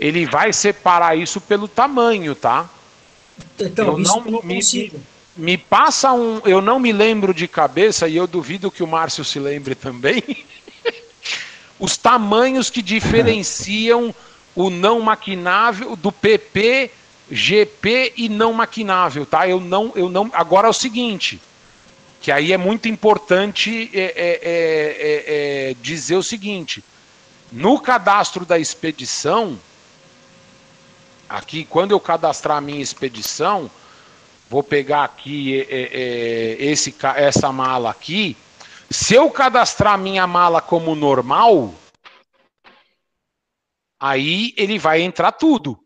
Ele vai separar isso pelo tamanho, tá? Então, eu isso não, não me, consigo. Me, me passa um. Eu não me lembro de cabeça, e eu duvido que o Márcio se lembre também. Os tamanhos que diferenciam o não maquinável do PP, GP e não maquinável, tá? Eu não, eu não. Agora é o seguinte, que aí é muito importante é, é, é, é dizer o seguinte: no cadastro da expedição, aqui quando eu cadastrar a minha expedição, vou pegar aqui é, esse, essa mala aqui. Se eu cadastrar minha mala como normal, aí ele vai entrar tudo.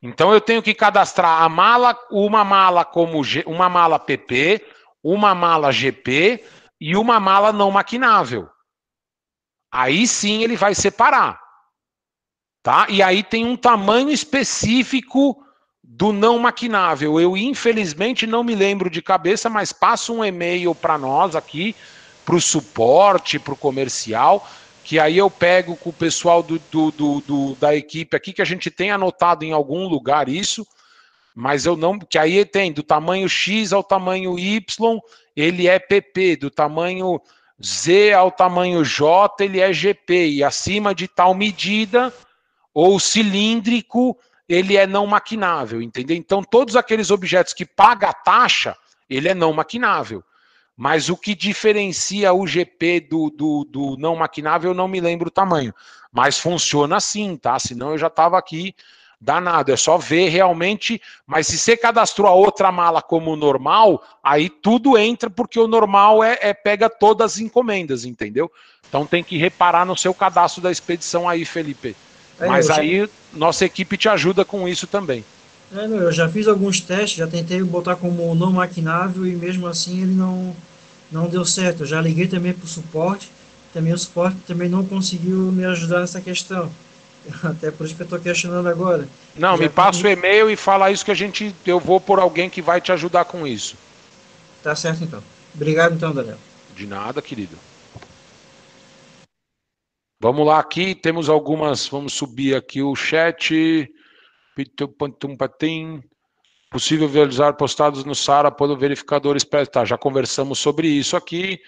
Então eu tenho que cadastrar a mala, uma mala como G, uma mala PP, uma mala GP e uma mala não maquinável. Aí sim ele vai separar. Tá? E aí tem um tamanho específico do não maquinável. Eu, infelizmente, não me lembro de cabeça, mas passa um e-mail para nós aqui, para o suporte, para o comercial, que aí eu pego com o pessoal do, do, do, do, da equipe aqui, que a gente tem anotado em algum lugar isso, mas eu não. Que aí tem do tamanho X ao tamanho Y, ele é PP, do tamanho Z ao tamanho J, ele é GP, e acima de tal medida, ou cilíndrico, ele é não maquinável, entendeu? Então, todos aqueles objetos que paga a taxa, ele é não maquinável. Mas o que diferencia o GP do, do, do não maquinável, eu não me lembro o tamanho. Mas funciona assim, tá? Senão eu já estava aqui danado. É só ver realmente. Mas se você cadastrou a outra mala como normal, aí tudo entra, porque o normal é, é pega todas as encomendas, entendeu? Então tem que reparar no seu cadastro da expedição aí, Felipe. É, Mas aí já... nossa equipe te ajuda com isso também. É, eu já fiz alguns testes, já tentei botar como não maquinável e mesmo assim ele não, não deu certo. Eu já liguei também para o suporte, também o suporte também não conseguiu me ajudar nessa questão. Até por isso que eu estou questionando agora. Não, já me passa o e-mail e fala isso que a gente. Eu vou por alguém que vai te ajudar com isso. Tá certo então. Obrigado então, Daniel. De nada, querido. Vamos lá aqui, temos algumas, vamos subir aqui o chat. Possível visualizar postados no Sara pelo verificador expresso. Tá, já conversamos sobre isso aqui.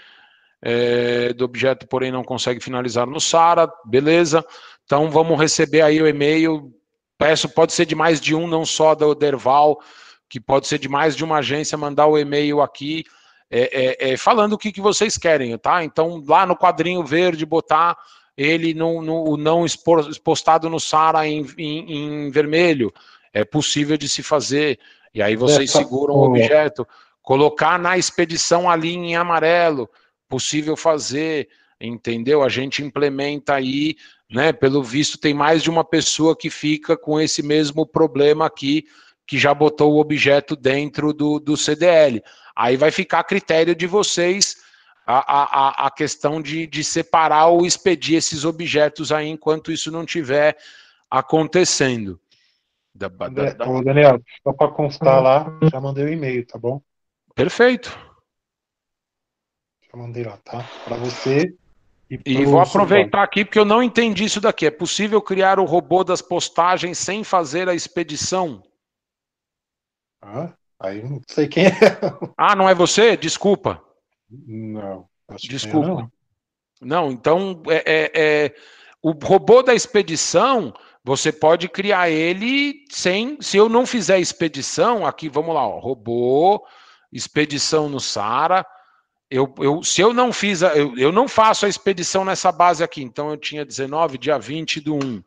É, do objeto, porém, não consegue finalizar no Sara. Beleza. Então vamos receber aí o e-mail. Peço, pode ser de mais de um, não só da Derval, que pode ser de mais de uma agência, mandar o e-mail aqui. É, é, é, falando o que, que vocês querem, tá? Então, lá no quadrinho verde, botar ele não postado no Sara em, em, em, vermelho. É possível de se fazer. E aí vocês seguram o objeto. Colocar na expedição ali em amarelo. Possível fazer. Entendeu? A gente implementa aí, né? Pelo visto, tem mais de uma pessoa que fica com esse mesmo problema aqui, que já botou o objeto dentro do, do CDL. Aí vai ficar a critério de vocês a, a, a questão de, de separar ou expedir esses objetos aí enquanto isso não estiver acontecendo. Da, da, da... Ô, Daniel, só para constar lá, já mandei o um e-mail, tá bom? Perfeito. Já mandei lá, tá? Para você. E, e vou aproveitar aqui porque eu não entendi isso daqui. É possível criar o robô das postagens sem fazer a expedição? Ah, aí não sei quem é. Ah, não é você? Desculpa. Não. Desculpa. Não. não. então é, é, é, o robô da expedição você pode criar ele sem. Se eu não fizer expedição, aqui vamos lá, ó, robô, expedição no Sara. Eu, eu, se eu não fiz, a, eu, eu não faço a expedição nessa base aqui, então eu tinha 19, dia 20 do 1.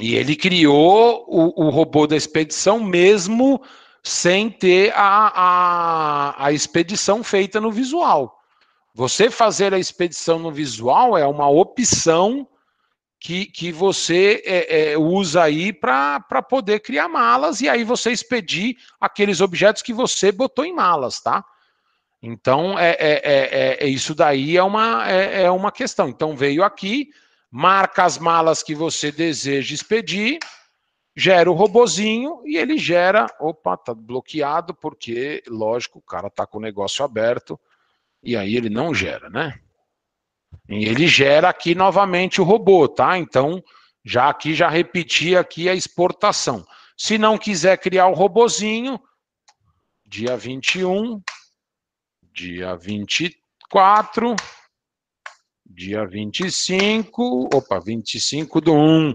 E ele criou o, o robô da expedição mesmo sem ter a, a, a expedição feita no visual. Você fazer a expedição no visual é uma opção que, que você é, é, usa aí para poder criar malas e aí você expedir aqueles objetos que você botou em malas, tá? Então, é, é, é, é isso daí é uma, é, é uma questão. Então, veio aqui, marca as malas que você deseja expedir, gera o robozinho e ele gera. Opa, tá bloqueado, porque, lógico, o cara tá com o negócio aberto e aí ele não gera, né? E ele gera aqui novamente o robô, tá? Então, já aqui, já repeti aqui a exportação. Se não quiser criar o robozinho, dia 21, dia 24, dia 25, opa, 25 do 1.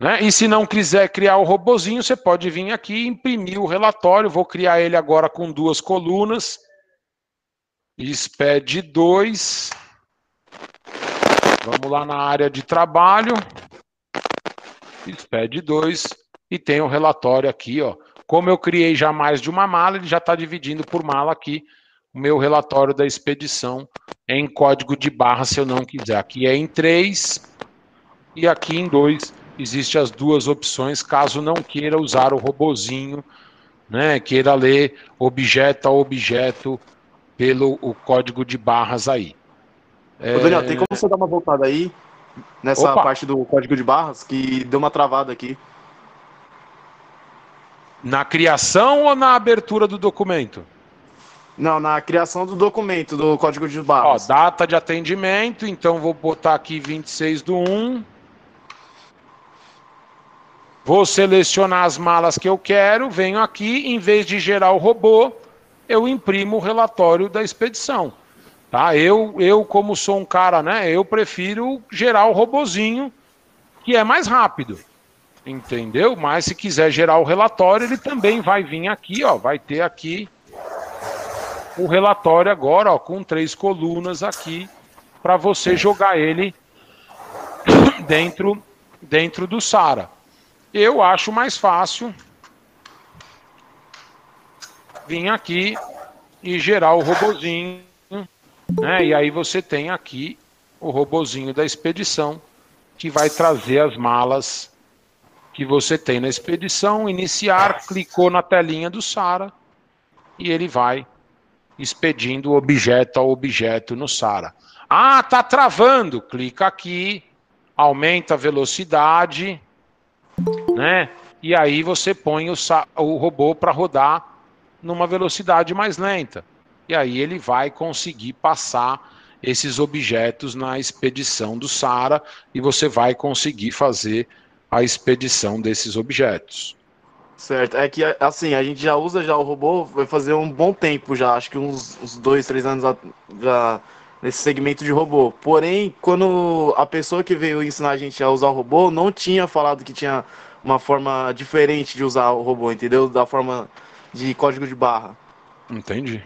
Né? E se não quiser criar o robozinho, você pode vir aqui e imprimir o relatório. Vou criar ele agora com duas colunas. SPED 2. Vamos lá na área de trabalho. SPED 2. E tem o relatório aqui, ó. Como eu criei já mais de uma mala, ele já está dividindo por mala aqui o meu relatório da expedição em código de barra, se eu não quiser. Aqui é em 3 e aqui em 2 Existem as duas opções, caso não queira usar o robozinho, né, queira ler objeto a objeto pelo o código de barras aí. Ô, Daniel, é... tem como você dar uma voltada aí nessa Opa. parte do código de barras que deu uma travada aqui? Na criação ou na abertura do documento? Não, na criação do documento, do código de barras. Ó, data de atendimento, então vou botar aqui 26 do 1. Vou selecionar as malas que eu quero, venho aqui, em vez de gerar o robô, eu imprimo o relatório da expedição. Tá? Eu, eu como sou um cara, né, eu prefiro gerar o robozinho, que é mais rápido. Entendeu? Mas se quiser gerar o relatório, ele também vai vir aqui, ó, vai ter aqui o relatório agora, ó, com três colunas aqui, para você jogar ele dentro dentro do Sara. Eu acho mais fácil vir aqui e gerar o robozinho, né? E aí você tem aqui o robozinho da expedição que vai trazer as malas que você tem na expedição, iniciar, clicou na telinha do Sara e ele vai expedindo objeto a objeto no Sara. Ah, tá travando. Clica aqui, aumenta a velocidade, né? E aí você põe o, o robô para rodar numa velocidade mais lenta. E aí ele vai conseguir passar esses objetos na expedição do Sara e você vai conseguir fazer a expedição desses objetos. Certo, é que assim, a gente já usa já o robô, vai fazer um bom tempo já, acho que uns, uns dois, três anos já nesse segmento de robô. Porém, quando a pessoa que veio ensinar a gente a usar o robô não tinha falado que tinha uma forma diferente de usar o robô, entendeu? Da forma de código de barra. Entendi.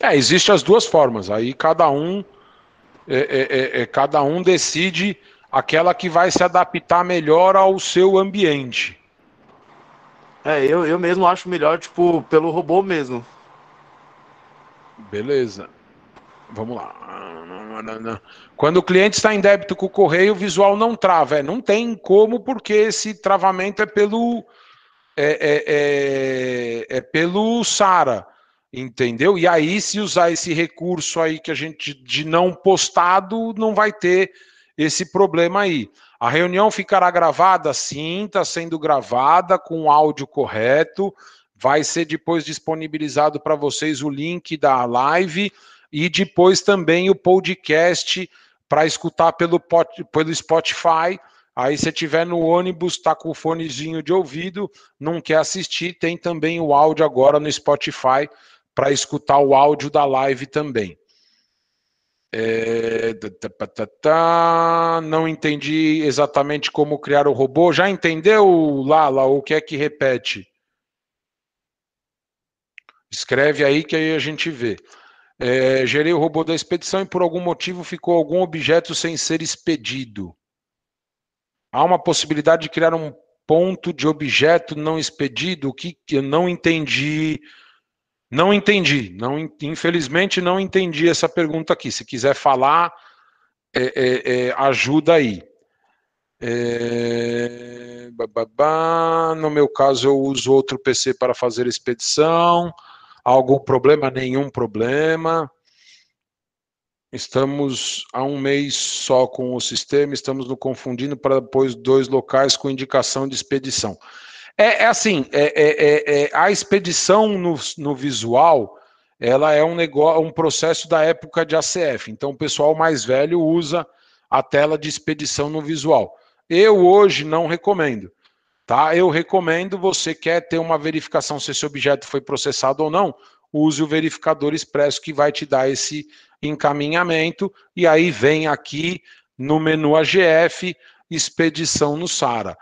É, existem as duas formas. Aí cada um é, é, é, é, cada um decide aquela que vai se adaptar melhor ao seu ambiente. É, eu, eu mesmo acho melhor, tipo, pelo robô mesmo. Beleza. Vamos lá. Quando o cliente está em débito com o correio, o visual não trava. É, não tem como, porque esse travamento é pelo é, é, é, é pelo SARA, entendeu? E aí, se usar esse recurso aí que a gente de não postado, não vai ter esse problema aí. A reunião ficará gravada? Sim, está sendo gravada com o áudio correto. Vai ser depois disponibilizado para vocês o link da live e depois também o podcast para escutar pelo, pelo Spotify. Aí se tiver no ônibus, tá com o fonezinho de ouvido, não quer assistir, tem também o áudio agora no Spotify para escutar o áudio da live também. É... Não entendi exatamente como criar o robô. Já entendeu, Lala? Ou quer que repete? Escreve aí que aí a gente vê. É, gerei o robô da expedição e por algum motivo ficou algum objeto sem ser expedido. Há uma possibilidade de criar um ponto de objeto não expedido? O que eu não entendi? Não entendi. Não, infelizmente não entendi essa pergunta aqui. Se quiser falar, é, é, é ajuda aí. É... No meu caso, eu uso outro PC para fazer expedição. Algum problema? Nenhum problema. Estamos há um mês só com o sistema, estamos nos confundindo para depois dois locais com indicação de expedição. É, é assim, é, é, é, é a expedição no, no visual, ela é um negócio, um processo da época de ACF. Então, o pessoal mais velho usa a tela de expedição no visual. Eu hoje não recomendo. Tá? Eu recomendo, você quer ter uma verificação se esse objeto foi processado ou não, use o verificador expresso que vai te dar esse encaminhamento e aí vem aqui no menu AGF expedição no SARA.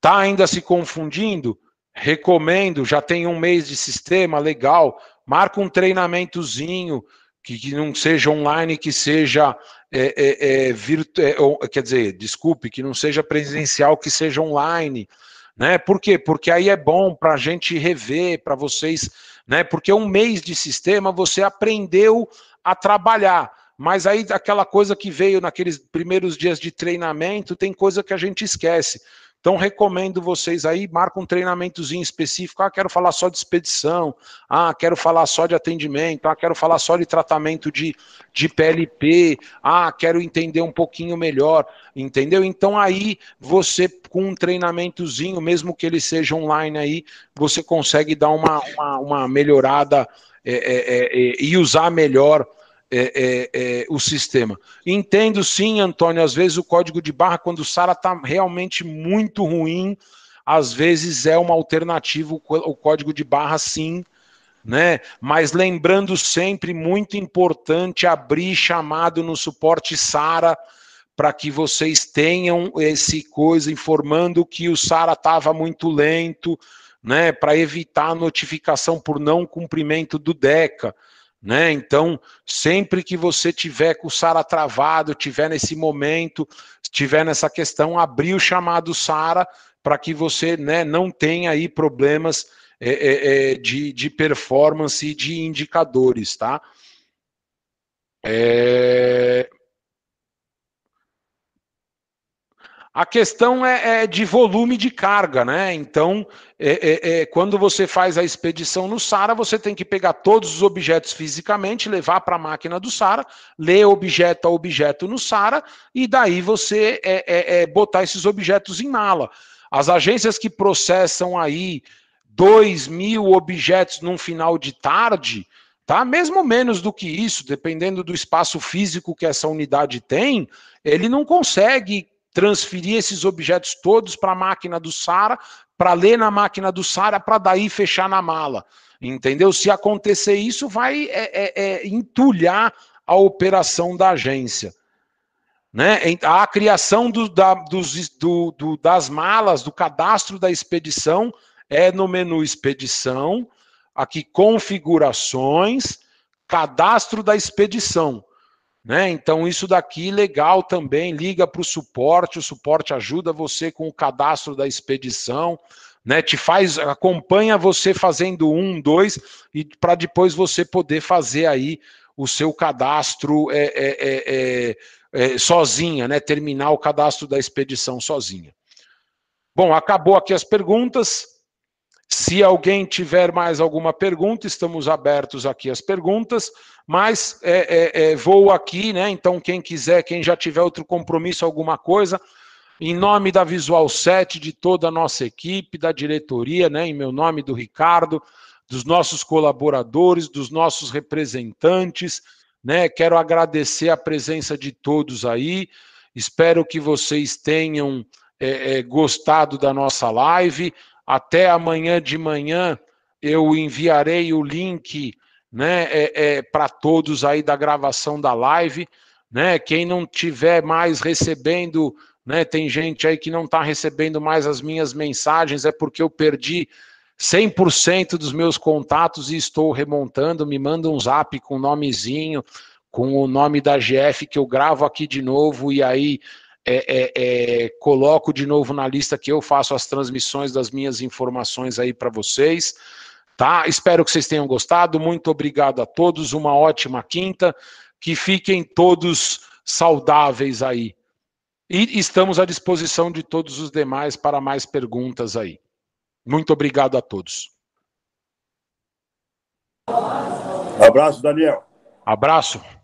Tá ainda se confundindo? Recomendo, já tem um mês de sistema, legal. Marca um treinamentozinho que, que não seja online, que seja é, é, é, virtu... É, quer dizer, desculpe, que não seja presencial, que seja online. Né? Por quê? Porque aí é bom para a gente rever, para vocês, né? Porque um mês de sistema você aprendeu a trabalhar. Mas aí aquela coisa que veio naqueles primeiros dias de treinamento, tem coisa que a gente esquece. Então, recomendo vocês aí, marca um treinamentozinho específico. Ah, quero falar só de expedição. Ah, quero falar só de atendimento. Ah, quero falar só de tratamento de, de PLP. Ah, quero entender um pouquinho melhor. Entendeu? Então, aí, você, com um treinamentozinho, mesmo que ele seja online aí, você consegue dar uma, uma, uma melhorada é, é, é, e usar melhor é, é, é, o sistema. Entendo sim, Antônio, às vezes o código de barra, quando o SARA está realmente muito ruim, às vezes é uma alternativa o código de barra sim, né? Mas lembrando sempre, muito importante abrir chamado no suporte SARA para que vocês tenham esse coisa informando que o SARA estava muito lento, né? Para evitar a notificação por não cumprimento do DECA. Né? Então, sempre que você tiver com o SARA travado, tiver nesse momento, tiver nessa questão, abrir o chamado SARA para que você né, não tenha aí problemas é, é, é, de, de performance e de indicadores, tá? É... A questão é, é, de volume de carga, né? Então, é, é, é, quando você faz a expedição no SARA, você tem que pegar todos os objetos fisicamente, levar para a máquina do SARA, ler objeto a objeto no SARA, e daí você é, é, botar esses objetos em mala. As agências que processam aí 2 mil objetos num final de tarde, tá? Mesmo menos do que isso, dependendo do espaço físico que essa unidade tem, ele não consegue transferir esses objetos todos para a máquina do SARA, para ler na máquina do SARA, para daí fechar na mala. Entendeu? Se acontecer isso, vai é, é, é, entulhar a operação da agência. Né? A criação do, da, dos, do, do, das malas, do cadastro da expedição, é no menu Expedição, aqui Configurações, Cadastro da Expedição. Né? Então, isso daqui legal também, liga para o suporte, o suporte ajuda você com o cadastro da expedição, né? Te faz, acompanha você fazendo um, dois, e para depois você poder fazer aí o seu cadastro é, é, é, é, é sozinha, né? Terminar o cadastro da expedição sozinha. Bom, acabou aqui as perguntas. Se alguém tiver mais alguma pergunta, estamos abertos aqui às perguntas, mas é, é, é, vou aqui, né? Então, quem quiser, quem já tiver outro compromisso, alguma coisa, em nome da Visual 7, de toda a nossa equipe, da diretoria, né? Em meu nome, do Ricardo, dos nossos colaboradores, dos nossos representantes, né? Quero agradecer a presença de todos aí. Espero que vocês tenham é, é, gostado da nossa live. Até amanhã de manhã eu enviarei o link né, é, é, para todos aí da gravação da live. Né? Quem não tiver mais recebendo, né, tem gente aí que não está recebendo mais as minhas mensagens, é porque eu perdi 100% dos meus contatos e estou remontando. Me manda um zap com o nomezinho, com o nome da GF que eu gravo aqui de novo e aí é, é, coloco de novo na lista que eu faço as transmissões das minhas informações aí para vocês. Tá? Espero que vocês tenham gostado. Muito obrigado a todos. Uma ótima quinta. Que fiquem todos saudáveis aí. E estamos à disposição de todos os demais para mais perguntas aí. Muito obrigado a todos. Abraço, Daniel. Abraço.